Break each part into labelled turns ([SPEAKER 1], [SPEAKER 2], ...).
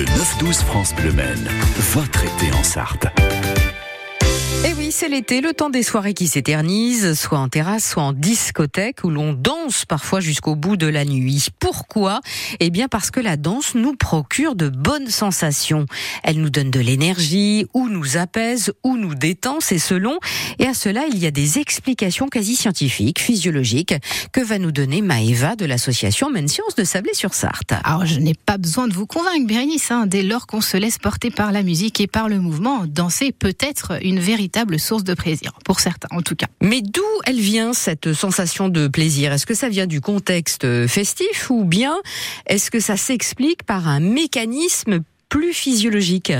[SPEAKER 1] Le 9-12 France Bleu votre été en Sarthe.
[SPEAKER 2] Et oui, c'est l'été, le temps des soirées qui s'éternisent, soit en terrasse, soit en discothèque, où l'on danse parfois jusqu'au bout de la nuit. Pourquoi? Eh bien parce que la danse nous procure de bonnes sensations. Elle nous donne de l'énergie, ou nous apaise, ou nous détend, c'est selon. Et à cela, il y a des explications quasi scientifiques, physiologiques, que va nous donner Maëva de l'association Mène Science de Sablé-sur-Sarthe.
[SPEAKER 3] Alors, je n'ai pas besoin de vous convaincre, Bérénice. Hein, dès lors qu'on se laisse porter par la musique et par le mouvement, danser peut être une véritable source de plaisir, pour certains en tout cas.
[SPEAKER 2] Mais d'où elle vient cette sensation de plaisir? Est-ce que ça vient du contexte festif ou bien est-ce que ça s'explique par un mécanisme plus physiologique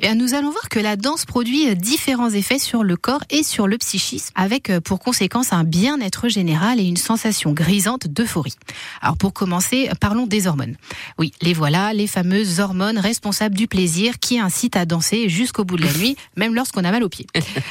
[SPEAKER 3] eh Nous allons voir que la danse produit différents effets sur le corps et sur le psychisme, avec euh, pour conséquence un bien-être général et une sensation grisante d'euphorie. Alors pour commencer, parlons des hormones. Oui, les voilà, les fameuses hormones responsables du plaisir qui incitent à danser jusqu'au bout de la nuit, même lorsqu'on a mal aux pieds.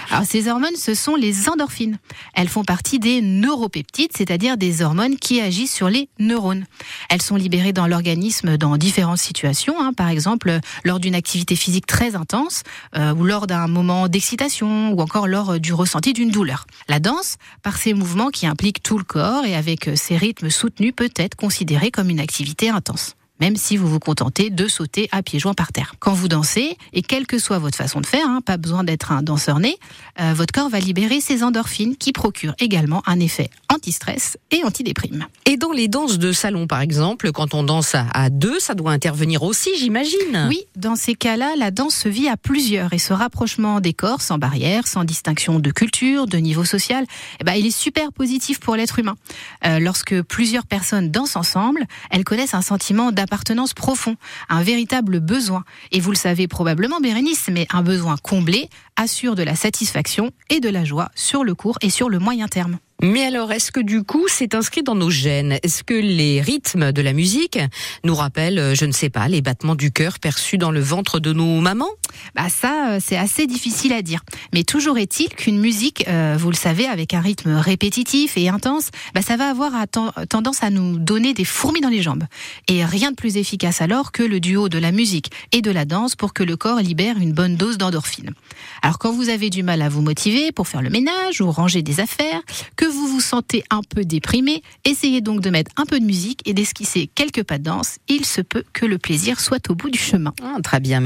[SPEAKER 3] Alors ces hormones, ce sont les endorphines. Elles font partie des neuropeptides, c'est-à-dire des hormones qui agissent sur les neurones. Elles sont libérées dans l'organisme dans différentes situations, hein, par exemple lors d'une activité physique très intense, euh, ou lors d'un moment d'excitation, ou encore lors du ressenti d'une douleur. La danse, par ses mouvements qui impliquent tout le corps et avec ses rythmes soutenus, peut être considérée comme une activité intense même si vous vous contentez de sauter à pieds joints par terre. Quand vous dansez, et quelle que soit votre façon de faire, hein, pas besoin d'être un danseur né, euh, votre corps va libérer ces endorphines qui procurent également un effet anti-stress et anti-déprime.
[SPEAKER 2] Et dans les danses de salon, par exemple, quand on danse à deux, ça doit intervenir aussi, j'imagine.
[SPEAKER 3] Oui, dans ces cas-là, la danse se vit à plusieurs et ce rapprochement des corps, sans barrière, sans distinction de culture, de niveau social, eh ben, il est super positif pour l'être humain. Euh, lorsque plusieurs personnes dansent ensemble, elles connaissent un sentiment d'appartenance appartenance profond, un véritable besoin. Et vous le savez probablement, Bérénice, mais un besoin comblé assure de la satisfaction et de la joie sur le court et sur le moyen terme.
[SPEAKER 2] Mais alors, est-ce que du coup, c'est inscrit dans nos gènes? Est-ce que les rythmes de la musique nous rappellent, euh, je ne sais pas, les battements du cœur perçus dans le ventre de nos mamans?
[SPEAKER 3] Bah ça, euh, c'est assez difficile à dire. Mais toujours est-il qu'une musique, euh, vous le savez, avec un rythme répétitif et intense, bah ça va avoir tendance à nous donner des fourmis dans les jambes. Et rien de plus efficace alors que le duo de la musique et de la danse pour que le corps libère une bonne dose d'endorphine. Alors quand vous avez du mal à vous motiver pour faire le ménage ou ranger des affaires, que vous vous sentez un peu déprimé, essayez donc de mettre un peu de musique et d'esquisser quelques pas de danse. Il se peut que le plaisir soit au bout du chemin.
[SPEAKER 2] Ah, très bien.